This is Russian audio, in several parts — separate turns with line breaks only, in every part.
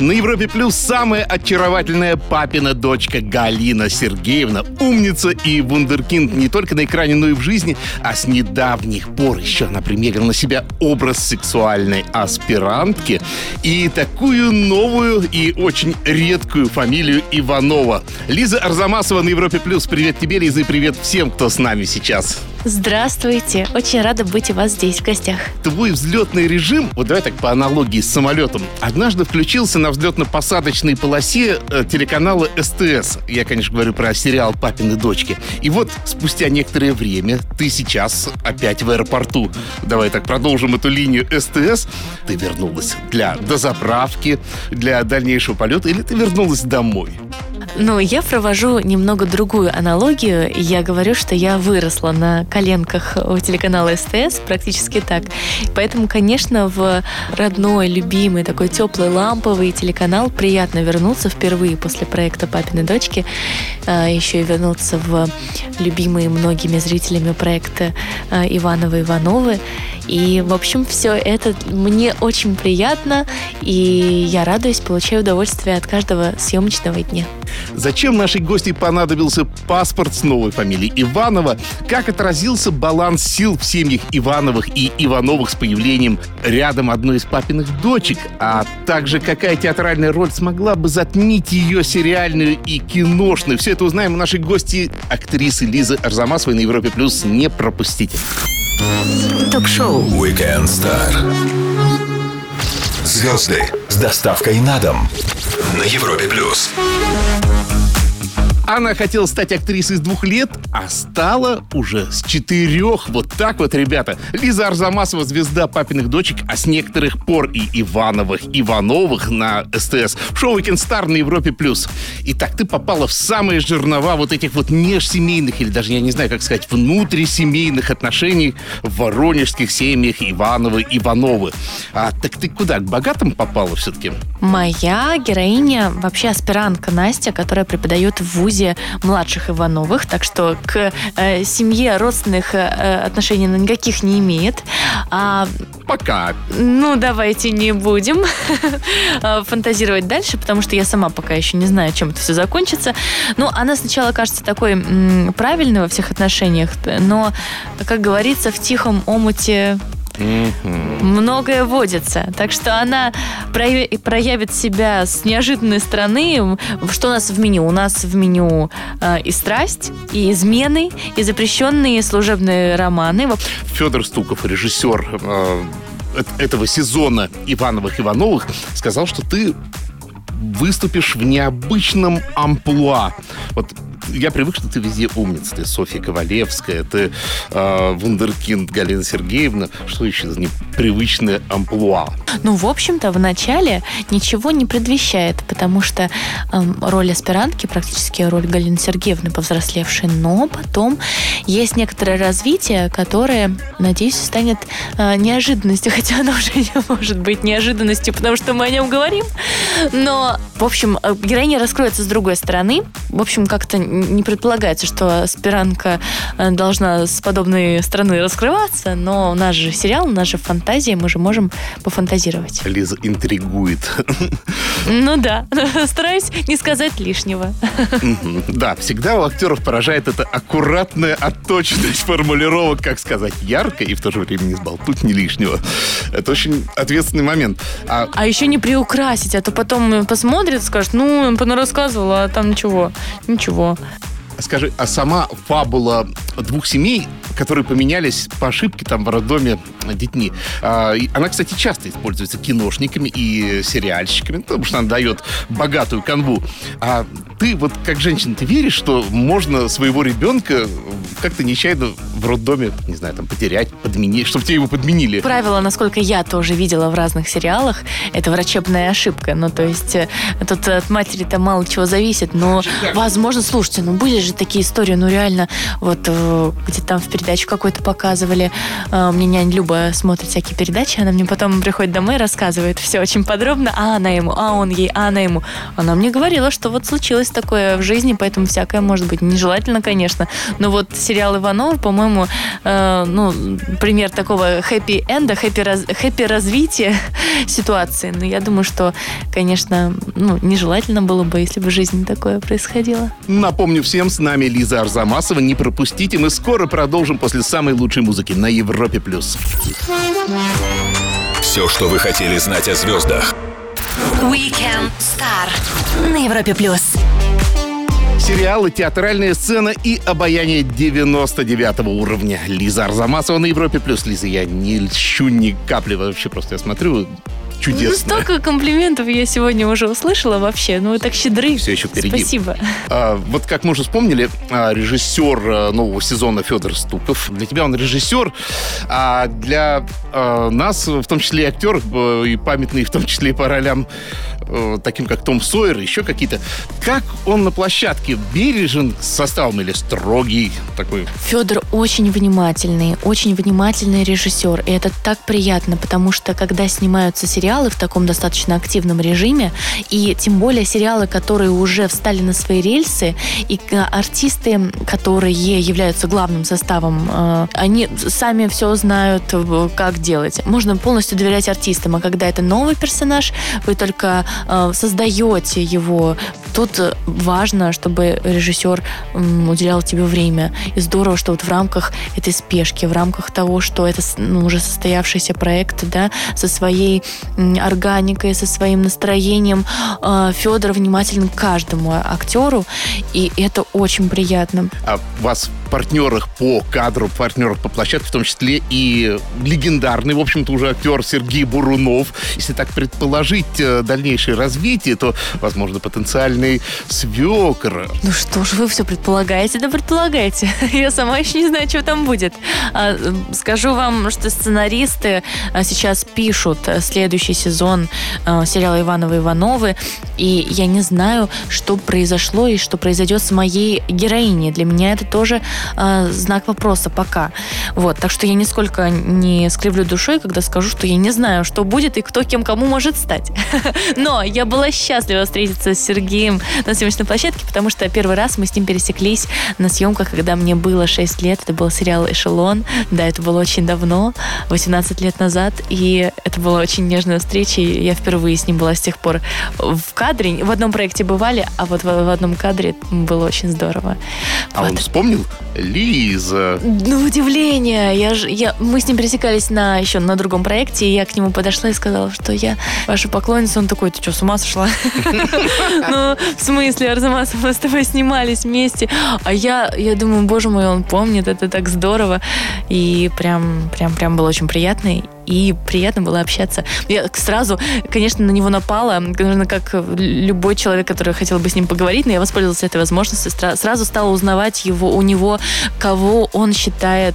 На Европе Плюс самая очаровательная папина дочка Галина Сергеевна. Умница и вундеркинд не только на экране, но и в жизни. А с недавних пор еще она примерила на себя образ сексуальной аспирантки и такую новую и очень редкую фамилию Иванова. Лиза Арзамасова на Европе Плюс. Привет тебе, Лиза, и привет всем, кто с нами сейчас.
Здравствуйте. Очень рада быть у вас здесь в гостях.
Твой взлетный режим, вот давай так по аналогии с самолетом, однажды включился на взлетно-посадочной полосе э, телеканала СТС. Я, конечно, говорю про сериал «Папины дочки». И вот спустя некоторое время ты сейчас опять в аэропорту. Давай так продолжим эту линию СТС. Ты вернулась для дозаправки, для дальнейшего полета или ты вернулась домой?
Ну, я провожу немного другую аналогию. Я говорю, что я выросла на коленках у телеканала СТС, практически так. Поэтому, конечно, в родной, любимый, такой теплый, ламповый телеканал приятно вернуться впервые после проекта «Папины дочки». А, Еще и вернуться в любимые многими зрителями проекта а, «Ивановы-Ивановы». И, в общем, все это мне очень приятно, и я радуюсь, получаю удовольствие от каждого съемочного дня.
Зачем нашей гости понадобился паспорт с новой фамилией Иванова? Как отразился баланс сил в семьях Ивановых и Ивановых с появлением рядом одной из папиных дочек? А также какая театральная роль смогла бы затмить ее сериальную и киношную? Все это узнаем у нашей гости, актрисы Лизы Арзамасовой на Европе+. плюс. Не пропустите.
Ток-шоу
Weekend Star. Звезды с доставкой на дом на Европе плюс.
Она хотела стать актрисой с двух лет, а стала уже с четырех. Вот так вот, ребята. Лиза Арзамасова, звезда папиных дочек, а с некоторых пор и Ивановых, Ивановых на СТС. Шоу Weekend Star на Европе+. плюс. Итак, ты попала в самые жернова вот этих вот межсемейных, или даже, я не знаю, как сказать, внутрисемейных отношений в воронежских семьях Ивановы, Ивановы. А так ты куда, к богатым попала все-таки?
Моя героиня вообще аспирантка Настя, которая преподает в ВУЗе младших Ивановых, так что к э, семье родственных э, отношений она никаких не имеет. А,
Пока.
ну, давайте не будем э, фантазировать дальше, потому что я сама пока еще не знаю, чем это все закончится. Ну, она сначала кажется такой м, правильной во всех отношениях, но, как говорится, в тихом омуте многое водится. Так что она прояви- проявит себя с неожиданной стороны. Что у нас в меню? У нас в меню э, и страсть, и измены, и запрещенные служебные романы.
Федор Стуков, режиссер э, эт- этого сезона Ивановых Ивановых, сказал, что ты выступишь в необычном амплуа. Вот я привык, что ты везде умница. Ты Софья Ковалевская, ты э, вундеркинд Галина Сергеевна. Что еще за непривычное амплуа?
Ну, в общем-то, в начале ничего не предвещает, потому что эм, роль аспирантки практически роль Галины Сергеевны повзрослевшей, но потом есть некоторое развитие, которое, надеюсь, станет э, неожиданностью, хотя оно уже не может быть неожиданностью, потому что мы о нем говорим. Но, в общем, э, героиня раскроется с другой стороны. В общем, как-то не предполагается, что аспирантка э, должна с подобной стороны раскрываться, но у нас же сериал, у нас же фантазия, мы же можем пофантазировать.
Лиза интригует.
Ну да, стараюсь не сказать лишнего.
Да, всегда у актеров поражает эта аккуратная отточенность формулировок, как сказать, ярко и в то же время не сболтуть ни лишнего. Это очень ответственный момент. А
А еще не приукрасить, а то потом посмотрят, скажут, ну, рассказывала, а там ничего, ничего.
Скажи, а сама фабула двух семей, которые поменялись по ошибке там в роддоме детьми, а, она, кстати, часто используется киношниками и сериальщиками, потому что она дает богатую канву. А ты вот как женщина, ты веришь, что можно своего ребенка как-то нечаянно в роддоме, не знаю, там потерять, подменить, чтобы тебе его подменили?
Правило, насколько я тоже видела в разных сериалах, это врачебная ошибка. Ну, то есть э, тут от матери-то мало чего зависит, но, возможно, слушайте, ну были же такие истории, ну реально, вот э, где там в передаче передачу какую-то показывали. А, Мне няня Люба смотрит всякие передачи, она мне потом приходит домой и рассказывает все очень подробно, а она ему, а он ей, а она ему. Она мне говорила, что вот случилось такое в жизни, поэтому всякое может быть. Нежелательно, конечно, но вот сериал Иванов, по-моему, э, ну, пример такого хэппи-энда, хэппи, хэппи развития ситуации. Но я думаю, что, конечно, ну, нежелательно было бы, если бы в жизни такое происходило.
Напомню всем, с нами Лиза Арзамасова. Не пропустите, мы скоро продолжим после самой лучшей музыки на Европе+. плюс.
Все, что вы хотели знать о звездах.
Weekend Star на Европе плюс.
Сериалы, театральная сцена и обаяние 99 уровня. Лиза Арзамасова на Европе+. плюс. Лиза, я не льщу ни капли вообще, просто я смотрю,
Ну,
чудесно.
столько комплиментов я сегодня уже услышала вообще. Ну, вы так щедры.
Все еще впереди.
Спасибо.
А, вот как мы уже вспомнили, а, режиссер а, нового сезона Федор Стуков. Для тебя он режиссер, а для а, нас, в том числе и актер, э, и памятный, в том числе и по ролям, э, таким как Том Сойер, еще какие-то. Как он на площадке бережен с составом или строгий такой?
Федор очень внимательный, очень внимательный режиссер. И это так приятно, потому что когда снимаются сериалы в таком достаточно активном режиме, и тем более сериалы, которые уже встали на свои рельсы, и э, артисты, которые являются главным составом, э, они сами все знают, как делать. Можно полностью доверять артистам, а когда это новый персонаж, вы только создаете его. Тут э, важно, чтобы режиссер уделял тебе время. И здорово, что вот в рамках этой спешки, в рамках того, что это ну, уже состоявшийся проект, да, со своей органикой, со своим настроением, э, Федор внимателен к каждому актеру, и это очень приятно.
А вас в партнерах по кадру, партнерах по площадке, в том числе и легендарный, в общем-то, уже актер Сергей Бурунов. Если так предположить э, дальнейшее развитие, то, возможно, потенциальный свекр.
Ну что ж, вы все предполагаете, да предполагаете. Я сама еще не знаю, что там будет. А, Скажу вам, что сценаристы а, сейчас пишут а, следующий сезон а, сериала Ивановы Ивановы, и я не знаю, что произошло и что произойдет с моей героиней. Для меня это тоже знак вопроса пока. Вот, так что я нисколько не скривлю душой, когда скажу, что я не знаю, что будет и кто кем кому может стать. Но я была счастлива встретиться с Сергеем на съемочной площадке, потому что первый раз мы с ним пересеклись на съемках, когда мне было 6 лет. Это был сериал «Эшелон». Да, это было очень давно, 18 лет назад. И это была очень нежная встреча. и Я впервые с ним была с тех пор в кадре. В одном проекте бывали, а вот в, в одном кадре было очень здорово.
А
Вот.
он вспомнил? Лиза.
Ну, удивление. Я ж, я, мы с ним пересекались на еще на другом проекте, и я к нему подошла и сказала, что я ваша поклонница. Он такой, ты что, с ума сошла? Ну, в смысле, Арзамасов, мы с тобой снимались вместе. А я, я думаю, боже мой, он помнит, это так здорово. И прям, прям, прям было очень приятно. И приятно было общаться. Я сразу, конечно, на него напала, наверное, как любой человек, который хотел бы с ним поговорить, но я воспользовалась этой возможностью, сразу стала узнавать его, у него, кого он считает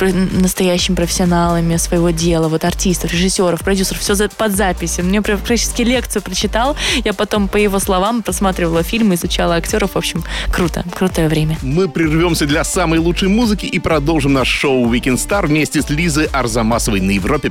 настоящими профессионалами своего дела, вот артистов, режиссеров, продюсеров, все под запись. Мне практически лекцию прочитал, я потом по его словам просматривала фильмы, изучала актеров, в общем, круто, крутое время.
Мы прервемся для самой лучшей музыки и продолжим наш шоу Weekend Star вместе с Лизой Арзамасовой на Европе+.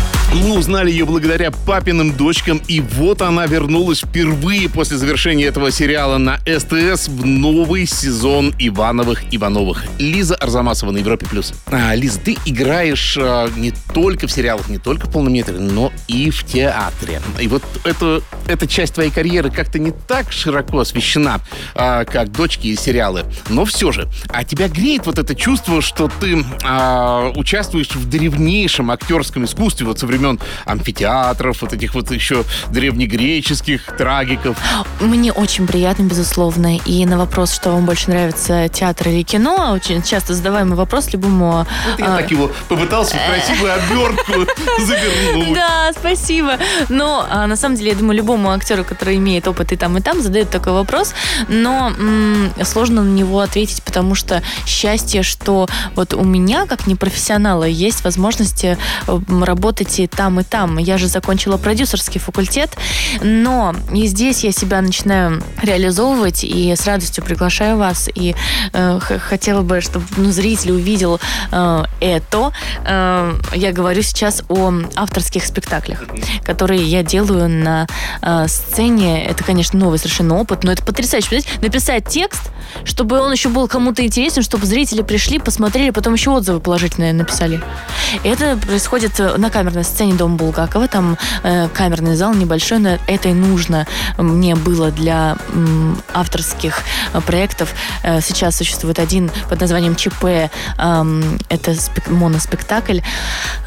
Мы узнали ее благодаря папиным дочкам, и вот она вернулась впервые после завершения этого сериала на СТС в новый сезон Ивановых Ивановых. Лиза Арзамасова на Европе плюс. А, Лиза, ты играешь а, не только в сериалах, не только в полном но и в театре. И вот это, эта часть твоей карьеры как-то не так широко освещена, а, как дочки и сериалы. Но все же, а тебя греет вот это чувство, что ты а, участвуешь в древнейшем актерском искусстве вот со времен амфитеатров, вот этих вот еще древнегреческих трагиков.
Мне очень приятно, безусловно. И на вопрос, что вам больше нравится, театр или кино, очень часто задаваемый вопрос любому...
Вот я
а,
так его попытался красивую обертку завернуть.
Да, спасибо. Но а, на самом деле, я думаю, любому актеру, который имеет опыт и там, и там, задают такой вопрос. Но сложно на него ответить, потому что счастье, что вот у меня, как непрофессионала, есть возможности м, работать и там, и там. Я же закончила продюсерский факультет, но и здесь я себя начинаю реализовывать, и с радостью приглашаю вас, и э, хотела бы, чтобы ну, зритель увидел э, это. Э, я говорю сейчас о авторских спектаклях, которые я делаю на э, сцене. Это, конечно, новый совершенно опыт, но это потрясающе. Понимаете? Написать текст, чтобы он еще был кому-то интересен, чтобы зрители пришли, посмотрели, потом еще отзывы положительные написали. Это происходит на камерной сцене Дома Булгакова. Там э, камерный зал небольшой, но это и нужно мне было для м, авторских э, проектов. Э, сейчас существует один под названием ЧП. Э, это спек- моноспектакль.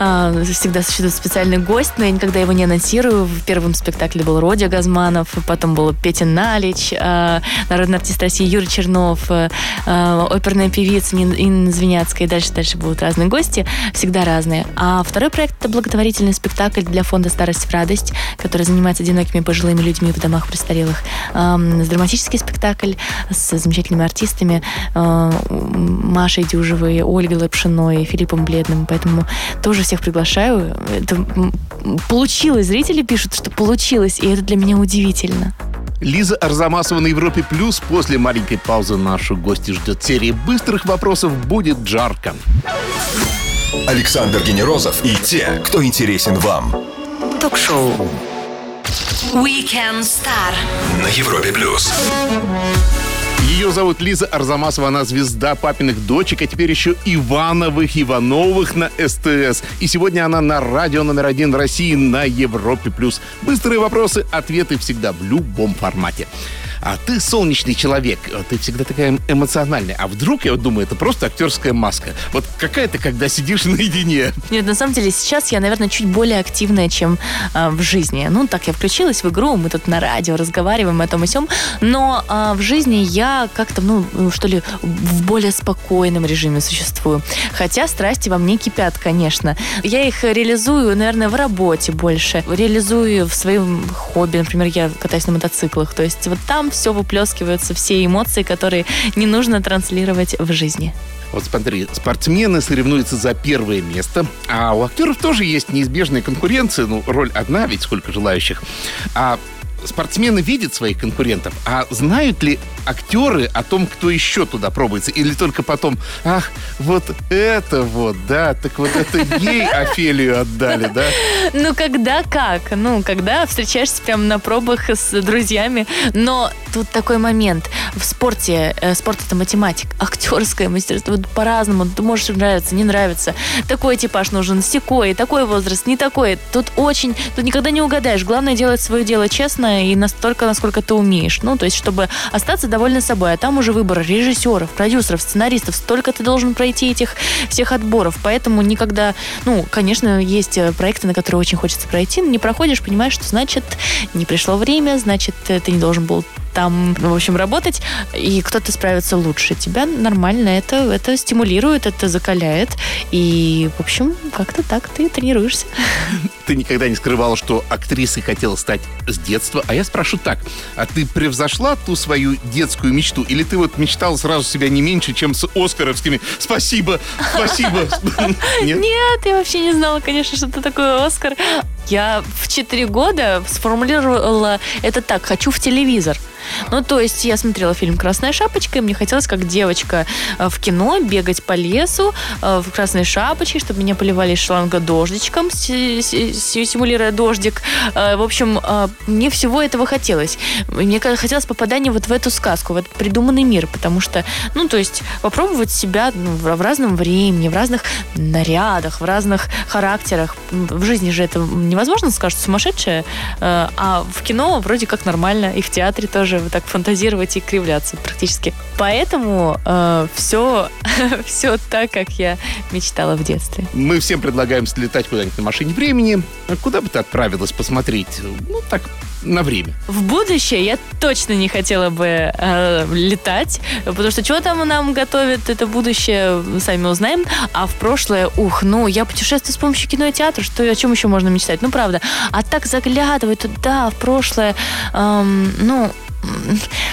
Э, всегда существует специальный гость, но я никогда его не анонсирую. В первом спектакле был Родя Газманов, потом был Петя Налич, э, народный артист России Юрий Чернов, э, э оперная певица Инна Звеняцкая, и дальше, дальше будут разные гости, всегда разные. А второй проект – это благотворительный спектакль для фонда «Старость в радость», который занимается одинокими пожилыми людьми в домах престарелых. Драматический спектакль с замечательными артистами э, Машей Дюжевой, Ольгой Лапшиной, Филиппом Бледным, поэтому тоже всех приглашаю. Это получилось, зрители пишут, что получилось, и это для меня удивительно.
Лиза Арзамасова на Европе Плюс. После маленькой паузы нашу гости ждет серия быстрых вопросов. Будет жарко.
Александр Генерозов и те, кто интересен вам.
Ток-шоу Weekend Star
на Европе Плюс.
Ее зовут Лиза Арзамасова, она звезда папиных дочек, а теперь еще Ивановых, Ивановых на СТС. И сегодня она на радио номер один в России на Европе+. плюс. Быстрые вопросы, ответы всегда в любом формате а ты солнечный человек, а ты всегда такая эмоциональная. А вдруг, я вот думаю, это просто актерская маска. Вот какая ты, когда сидишь наедине?
Нет, на самом деле сейчас я, наверное, чуть более активная, чем э, в жизни. Ну, так я включилась в игру, мы тут на радио разговариваем о том и сём, но э, в жизни я как-то, ну, что ли, в более спокойном режиме существую. Хотя страсти во мне кипят, конечно. Я их реализую, наверное, в работе больше. Реализую в своем хобби. Например, я катаюсь на мотоциклах. То есть вот там все выплескиваются, все эмоции, которые не нужно транслировать в жизни.
Вот смотри, спортсмены соревнуются за первое место, а у актеров тоже есть неизбежная конкуренция, ну, роль одна, ведь сколько желающих. А спортсмены видят своих конкурентов, а знают ли актеры о том, кто еще туда пробуется? Или только потом, ах, вот это вот, да, так вот это ей Офелию отдали, да?
Ну, когда как? Ну, когда встречаешься прямо на пробах с друзьями. Но тут такой момент. В спорте, э, спорт это математик, актерское мастерство по-разному. Ты можешь нравиться, не нравится. Такой типаж нужен, секой, такой возраст, не такой. Тут очень, тут никогда не угадаешь. Главное делать свое дело честно и настолько, насколько ты умеешь. Ну, то есть, чтобы остаться довольны собой. А там уже выбор режиссеров, продюсеров, сценаристов. Столько ты должен пройти этих всех отборов. Поэтому никогда, ну, конечно, есть э, проекты, на которые очень хочется пройти, но не проходишь, понимаешь, что значит не пришло время, значит, ты не должен был там, в общем, работать, и кто-то справится лучше тебя, нормально это, это стимулирует, это закаляет, и, в общем, как-то так ты тренируешься.
Ты никогда не скрывала, что актрисой хотела стать с детства, а я спрошу так, а ты превзошла ту свою детскую мечту, или ты вот мечтала сразу себя не меньше, чем с оскаровскими «Спасибо, спасибо».
Нет? Я вообще не знала, конечно, что это такое Оскар. Я в 4 года сформулировала это так, хочу в телевизор. Ну, то есть я смотрела фильм «Красная шапочка», и мне хотелось, как девочка э, в кино, бегать по лесу э, в красной шапочке, чтобы меня поливали из шланга дождичком, симулируя дождик. Э, в общем, мне всего этого хотелось. Мне хотелось попадания вот в эту сказку, в этот придуманный мир, потому что, ну, то есть попробовать себя ну, в разном времени, в разных нарядах, в разных характерах. В жизни же это невозможно, скажут, сумасшедшее, а в кино вроде как нормально, и в театре тоже тоже так фантазировать и кривляться практически. Поэтому э, все, все так, как я мечтала в детстве.
Мы всем предлагаем слетать куда-нибудь на машине времени. Куда бы ты отправилась посмотреть? Ну, так, на время.
В будущее я точно не хотела бы э, летать, потому что что там нам готовит это будущее, сами узнаем. А в прошлое, ух, ну, я путешествую с помощью кино и что, о чем еще можно мечтать? Ну, правда. А так заглядывать туда, в прошлое, эм, ну,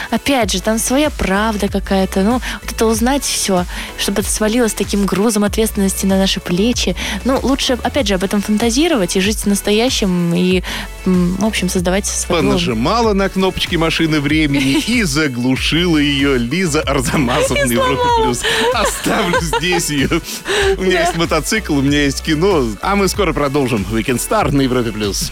опять же, там своя правда какая-то. Ну, вот это узнать все, чтобы это свалилось таким грузом ответственности на наши плечи. Ну, лучше, опять же, об этом фантазировать и жить настоящим и, в общем, создавать свою...
Понажимала на кнопочки машины времени и заглушила ее Лиза Арзамасовна на Европе Плюс. Оставлю здесь ее. У меня есть мотоцикл, у меня есть кино. А мы скоро продолжим. Weekend Star на Европе Плюс.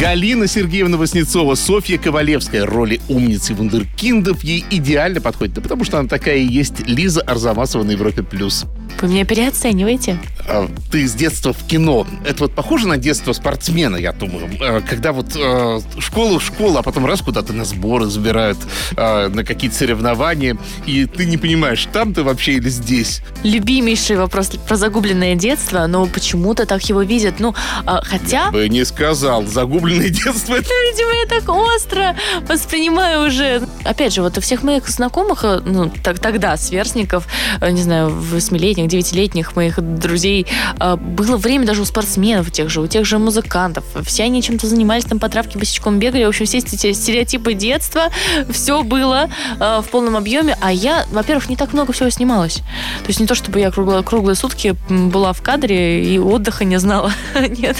Галина Сергеевна Васнецова, Софья Ковалевская. Роли умницы вундеркиндов ей идеально подходит. Да потому что она такая и есть Лиза Арзамасова на Европе+. плюс.
Вы меня переоцениваете?
А, Ты с детства в кино. Это вот похоже на детство спортсмена, я думаю. А, Когда вот э, школа в школу, а потом раз куда-то на сборы забирают, на какие-то соревнования, и ты не понимаешь, там ты вообще или здесь.
Любимейший вопрос про загубленное детство, но почему-то так его видят. Ну, а, хотя...
Бы не сказал. Загубленное детство. это
Видимо, я так остро воспринимаю уже. Опять же, вот у всех моих знакомых, э, ну, так, тогда, сверстников, э, не знаю, восьмилетних, девятилетних моих друзей, э, было время даже у спортсменов тех же, у тех же музыкантов. Все они чем-то занимались, там по травке босичком бегали. В общем, все эти стереотипы детства, все было в полном объеме. А я, во-первых, не так много всего снималась. То есть не то, чтобы я круглые, круглые сутки была в кадре и отдыха не знала. Нет.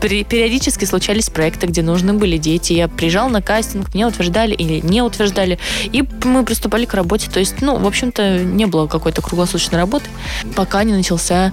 Пери- Периодически случались проекты, где нужны были дети. Я приезжала на кастинг, меня утверждали или не утверждали. И мы приступали к работе. То есть, ну, в общем-то, не было какой-то круглосуточной работы, пока не начался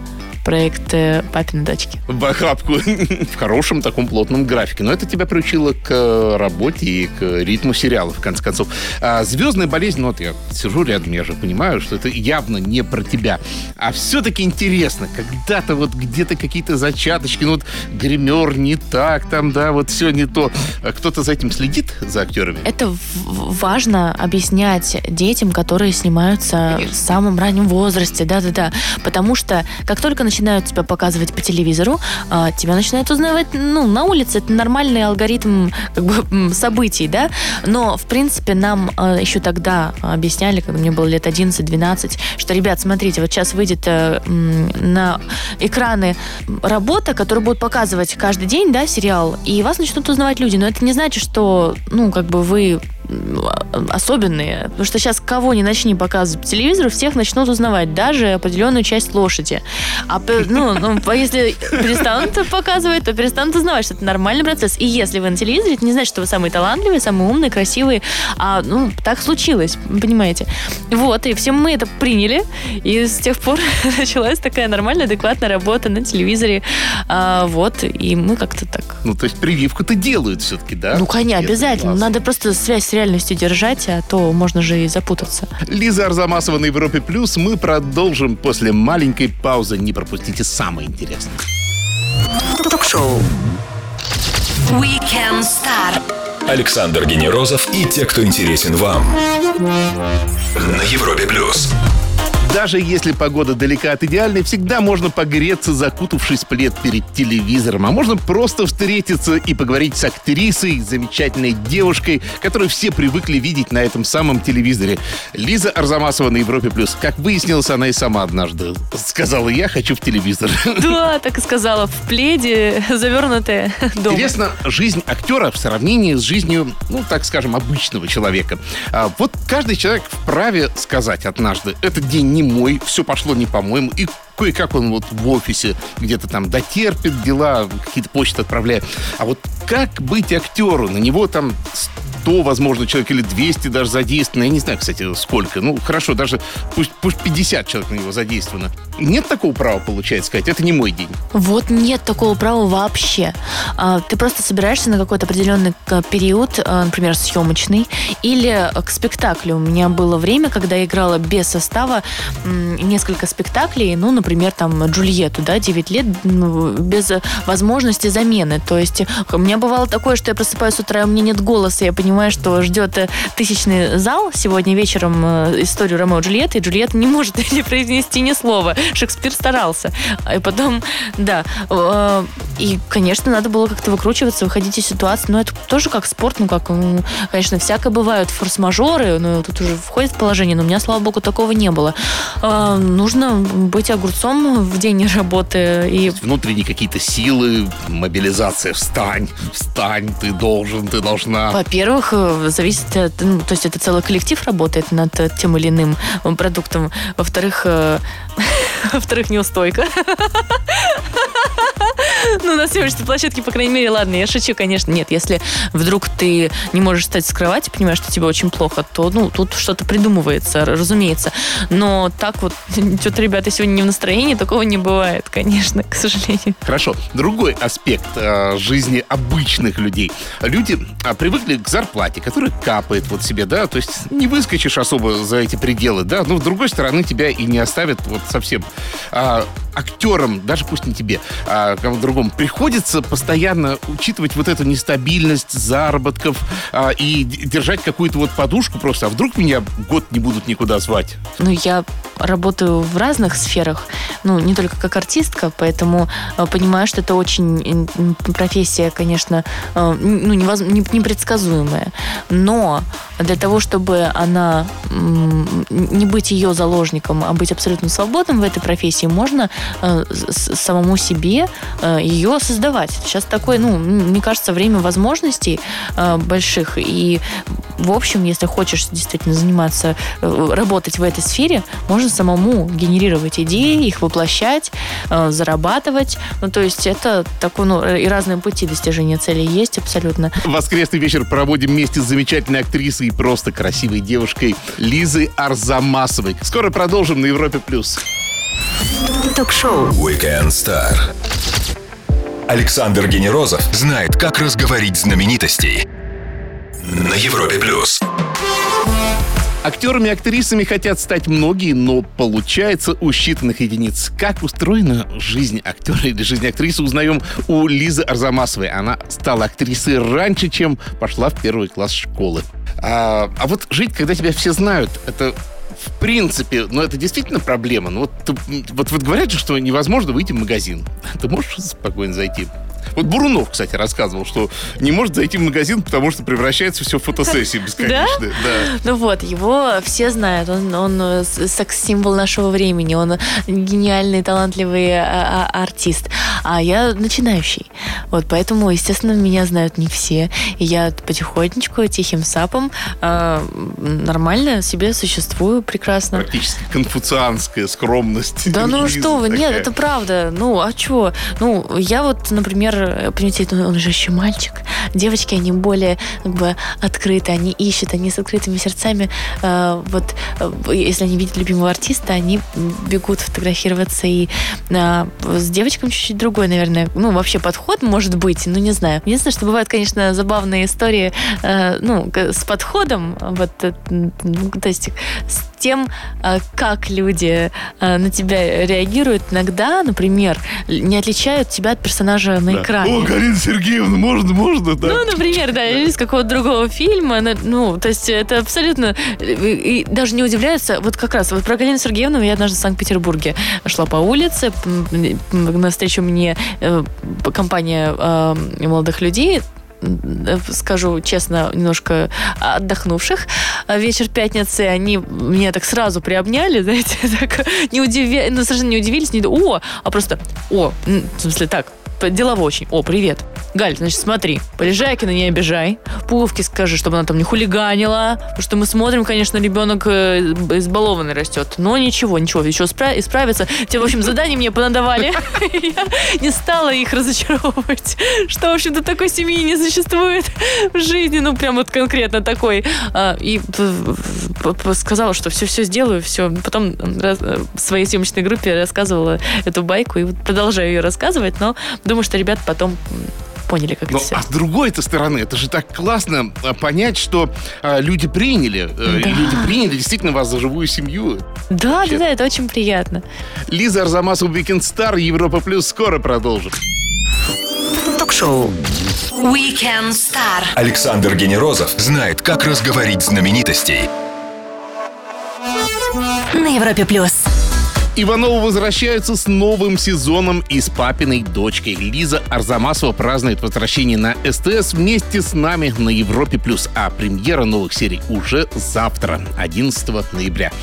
проект э, «Папины дочки».
в охапку в хорошем таком плотном графике. Но это тебя приучило к э, работе и к ритму сериала, в конце концов. А «Звездная болезнь», ну вот я сижу рядом, я же понимаю, что это явно не про тебя. А все-таки интересно, когда-то вот где-то какие-то зачаточки, ну вот гример не так, там, да, вот все не то. А Кто-то за этим следит, за актерами?
Это важно объяснять детям, которые снимаются
Конечно.
в самом раннем возрасте, да-да-да. Потому что как только начинают тебя показывать по телевизору, а, тебя начинают узнавать, ну, на улице. Это нормальный алгоритм как бы событий, да. Но, в принципе, нам а, еще тогда объясняли, когда мне было лет 11-12, что, ребят, смотрите, вот сейчас выйдет э, на экраны работа, которую будут показывать каждый день, да, сериал, и вас начнут узнавать люди. Но это не значит, что, ну, как бы вы особенные. Потому что сейчас кого не начни показывать по телевизору, всех начнут узнавать, даже определенную часть лошади. А ну, ну, а если перестанут показывать, то перестанут узнавать, что это нормальный процесс. И если вы на телевизоре, это не значит, что вы самые талантливые, самые умные, красивые. А, ну, так случилось, понимаете. Вот, и все мы это приняли. И с тех пор началась такая нормальная, адекватная работа на телевизоре. А, вот, и мы как-то так
Ну, то есть прививку-то делают все-таки, да?
ну, конечно, обязательно. Надо просто связь с реальностью держать, а то можно же и запутаться.
Лиза Арзамасова на Европе Плюс. Мы продолжим после маленькой паузы. Не пропустите самое интересное.
Ток-шоу Weekend Star.
Александр Генерозов и те, кто интересен вам. На Европе Плюс.
Даже если погода далека от идеальной, всегда можно погреться, закутавшись плед перед телевизором. А можно просто встретиться и поговорить с актрисой, замечательной девушкой, которую все привыкли видеть на этом самом телевизоре. Лиза Арзамасова на Европе+. плюс. Как выяснилось, она и сама однажды сказала, я хочу в телевизор.
Да, так и сказала, в пледе, завернутая дома.
Интересно, жизнь актера в сравнении с жизнью, ну, так скажем, обычного человека. А вот каждый человек вправе сказать однажды, этот день не мой, все пошло не по-моему, и кое-как он вот в офисе где-то там дотерпит дела, какие-то почты отправляет. А вот как быть актеру? На него там 100, возможно, человек или 200 даже задействовано. Я не знаю, кстати, сколько. Ну, хорошо, даже пусть, пусть 50 человек на него задействовано. Нет такого права, получается, сказать, это не мой день.
Вот нет такого права вообще. А, Ты просто собираешься на какой-то определенный к- период, а, например, съемочный, или а, к спектаклю. У меня было время, когда я играла без состава несколько спектаклей, ну, например, там Джульетту, да, 9 лет ну, без возможности замены. То есть у меня бывало такое, что я просыпаюсь с утра, и у меня нет голоса, я понимаю, что ждет э, тысячный зал сегодня вечером э, историю Ромео и Джульетты, и Джульетта не может не произнести ни слова. Шекспир старался. И потом, да. э, И, конечно, надо было как-то выкручиваться, выходить из ситуации. Но это тоже как спорт, ну, как, конечно, всякое бывают форс-мажоры, но тут уже входит в положение, но у меня, слава богу, такого не было. Э, Нужно быть огурцом в день работы и
Внутренние какие-то силы, мобилизация. Встань, встань, ты должен, ты должна.
Во-первых, э, зависит от... ну, то есть это целый коллектив работает над тем или иным продуктом. Во-вторых, э, во-вторых, неустойка. Ну, на съемочной площадке, по крайней мере, ладно, я шучу, конечно. Нет, если вдруг ты не можешь встать с кровати, понимаешь, что тебе очень плохо, то, ну, тут что-то придумывается, разумеется. Но так вот, что-то, ребята, сегодня не в настроении, такого не бывает, конечно, к сожалению.
Хорошо. Другой аспект э, жизни обычных людей. Люди а, привыкли к зарплате, которая капает вот себе, да, то есть не выскочишь особо за эти пределы, да, но с другой стороны тебя и не оставят вот совсем. А, актерам, даже пусть не тебе, а кому-то другому, приходится постоянно учитывать вот эту нестабильность заработков а, и держать какую-то вот подушку просто, а вдруг меня год не будут никуда звать?
Ну, я работаю в разных сферах, ну, не только как артистка, поэтому э, понимаю, что это очень профессия, конечно, э, ну, невоз- не- непредсказуемая. Но для того, чтобы она не быть ее заложником, а быть абсолютно свободным в этой профессии, можно э, самому себе э, ее создавать. Сейчас такое, ну, мне кажется, время возможностей э, больших. И, в общем, если хочешь действительно заниматься, э, работать в этой сфере, можно самому генерировать идеи, их воплощать, зарабатывать. Ну, то есть это такой, ну, и разные пути достижения цели есть абсолютно.
Воскресный вечер проводим вместе с замечательной актрисой и просто красивой девушкой Лизой Арзамасовой. Скоро продолжим на Европе+. плюс.
Ток-шоу.
Weekend Star. Александр Генерозов знает, как разговорить знаменитостей. На Европе плюс.
Актерами и актрисами хотят стать многие, но получается у считанных единиц. Как устроена жизнь актера или жизнь актрисы, узнаем у Лизы Арзамасовой. Она стала актрисой раньше, чем пошла в первый класс школы. А, а вот жить, когда тебя все знают, это в принципе, ну это действительно проблема. Ну вот, вот, вот говорят же, что невозможно выйти в магазин. Ты можешь спокойно зайти? Вот Бурунов, кстати, рассказывал, что не может зайти в магазин, потому что превращается все в фотосессии бесконечные. Да?
Ну вот, его все знают. Он, он э, с- секс-символ нашего времени. Он гениальный, талантливый а, а, артист. А я начинающий. Вот, поэтому, естественно, меня знают не все. И я потихонечку, тихим сапом а, нормально себе существую прекрасно.
Практически конфуцианская скромность.
Да ну что вы, нет,
такая.
это правда. Ну, а чего? Ну, я вот, например, понимаете, ну, он же еще мальчик. Девочки, они более как бы открыты, они ищут, они с открытыми сердцами. Э, вот, э, если они видят любимого артиста, они бегут фотографироваться. И э, с девочками чуть-чуть другой, наверное, ну, вообще подход может быть, ну, не знаю. Единственное, что бывают, конечно, забавные истории, э, ну, с подходом, вот, э, ну, то есть тем, э, как люди э, на тебя реагируют, иногда, например, не отличают тебя от персонажа на
Да.
экране.
О, Галина Сергеевна, можно, можно, да?
Ну, например, да, или из какого-то другого фильма. ну, то есть это абсолютно... И, и даже не удивляются. Вот как раз вот про Галину Сергеевну я однажды в Санкт-Петербурге шла по улице, м, навстречу мне э, компания э, молодых людей, э, скажу честно, немножко отдохнувших. А Вечер пятницы, они меня так сразу приобняли, знаете, так не удиви... ну, совершенно не удивились, не о, а просто о, в смысле так, делово очень. О, привет. Галь, значит, смотри, Полежайкина не обижай. Пуговке скажи, чтобы она там не хулиганила. Потому что мы смотрим, конечно, ребенок э, избалованный растет. Но ничего, ничего, еще спра- исправится. Те, в общем, задания мне понадавали. Я не стала их разочаровывать. Что, в общем-то, такой семьи не существует в жизни. Ну, прям вот конкретно такой. А, И сказала, что все-все сделаю, все. Потом э, в своей съемочной группе рассказывала эту байку и продолжаю ее рассказывать, но думаю, что ребята потом поняли, как
Но,
это все.
а с другой-то стороны, это же так классно а, понять, что а, люди приняли, э,
Да.
люди приняли действительно вас за живую семью.
Да,
вообще.
да, да, это очень приятно.
Лиза Арзамасова, Weekend Star, Европа Плюс, скоро продолжим.
Ток-шоу. Weekend Star.
Александр Генерозов знает, как разговорить знаменитостей.
На Европе плюс.
Ивановы возвращаются с новым сезоном и с папиной дочкой. Лиза Арзамасова празднует возвращение на СТС вместе с нами на Европе+. плюс. А премьера новых серий уже завтра, 11 ноября.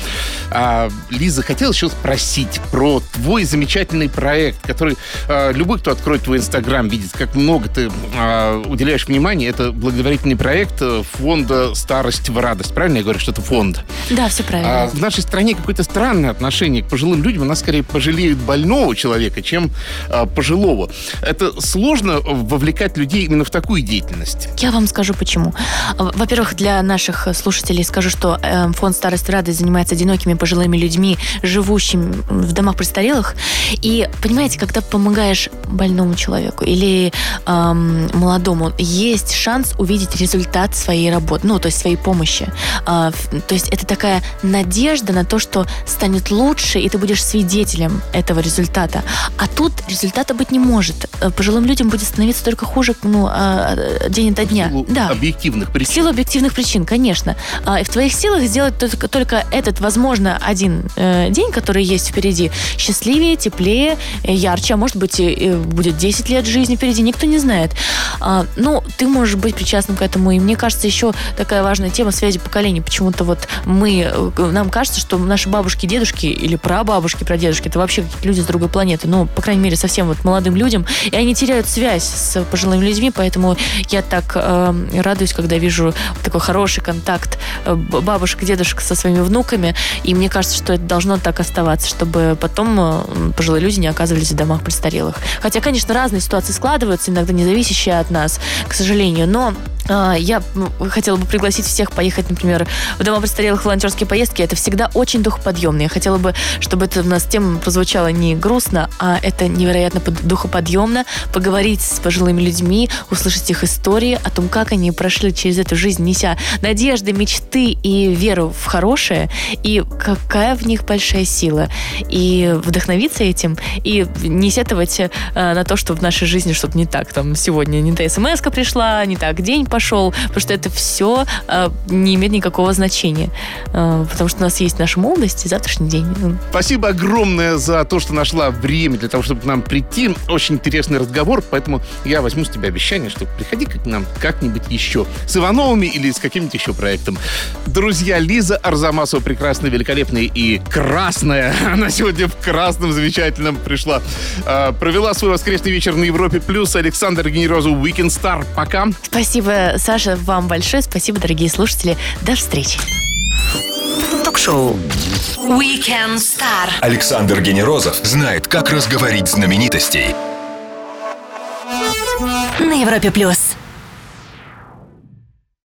А, Лиза, хотел еще спросить про твой замечательный проект, который а, любой, кто откроет твой инстаграм, видит, как много ты а, уделяешь внимания. Это благотворительный проект э, фонда «Старость в радость». Правильно я говорю, что это фонд?
Да, все правильно.
А в нашей стране какое-то странное отношение к пожилым людям. У нас скорее пожалеют больного человека, чем а, пожилого. Это сложно вовлекать людей именно в такую деятельность.
Я вам скажу почему. Во-первых, для наших слушателей скажу, что э, фонд «Старость радость» занимается одинокими пожилыми людьми, живущими в домах престарелых. И, понимаете, когда помогаешь больному человеку или эм, молодому, есть шанс увидеть результат своей работы, ну, то есть своей помощи. Э, то есть это такая надежда на то, что станет лучше, и ты будешь свидетелем этого результата. А тут результата быть не может. Э, пожилым людям будет становиться только хуже ну, а, день ото дня.
В силу
да.
объективных
В
причин.
силу объективных причин, конечно. А, и в твоих силах сделать только, только этот, возможно, один э, день, который есть впереди, счастливее, теплее, э, ярче, а может быть, будет 10 лет жизни впереди, никто не знает. А, ну, ты можешь быть причастным к этому. И мне кажется, еще такая важная тема связи поколений. Почему-то вот мы, нам кажется, что наши бабушки, дедушки или прабабушки, прадедушки, это вообще какие-то люди с другой планеты. Ну, по крайней мере, совсем вот молодым людям. И они теряют связь с пожилыми людьми, поэтому я так э, радуюсь, когда вижу такой хороший контакт э, бабушек, дедушек со своими внуками. И мне кажется, что это должно так оставаться, чтобы потом э, пожилые люди не оказывались в домах престарелых. Хотя, конечно, разные ситуации складываются, иногда не зависящие от нас, к сожалению. Но я ну, хотела бы пригласить всех поехать, например, в дома престарелых волонтерские поездки. Это всегда очень духоподъемно. Я хотела бы, чтобы это у нас тема прозвучала не грустно, а это невероятно под- духоподъемно. Поговорить с пожилыми людьми, услышать их истории о том, как они прошли через эту жизнь, неся надежды, мечты и веру в хорошее, и какая в них большая сила. И вдохновиться этим, и не сетовать э, на то, что в нашей жизни что-то не так. Там сегодня не та смс пришла, не так день пошел, потому что это все не имеет никакого значения. Э, потому что у нас есть наша молодость и завтрашний день.
Спасибо огромное за то, что нашла время для того, чтобы к нам прийти. Очень интересный разговор, поэтому я возьму с тебя обещание, что приходи к нам как-нибудь еще. С Ивановыми или с каким-нибудь еще проектом. Друзья, Лиза Арзамасова прекрасная, великолепная и красная. Она сегодня в красном замечательном пришла. А, Провела свой воскресный вечер на Европе+. плюс. Александр Генерозов, Weekend Star. Пока.
Спасибо, Саша, вам большое. Спасибо, дорогие слушатели. До встречи.
Ток-шоу. Weekend Star.
Александр Генерозов знает, как разговорить знаменитостей.
На Европе плюс.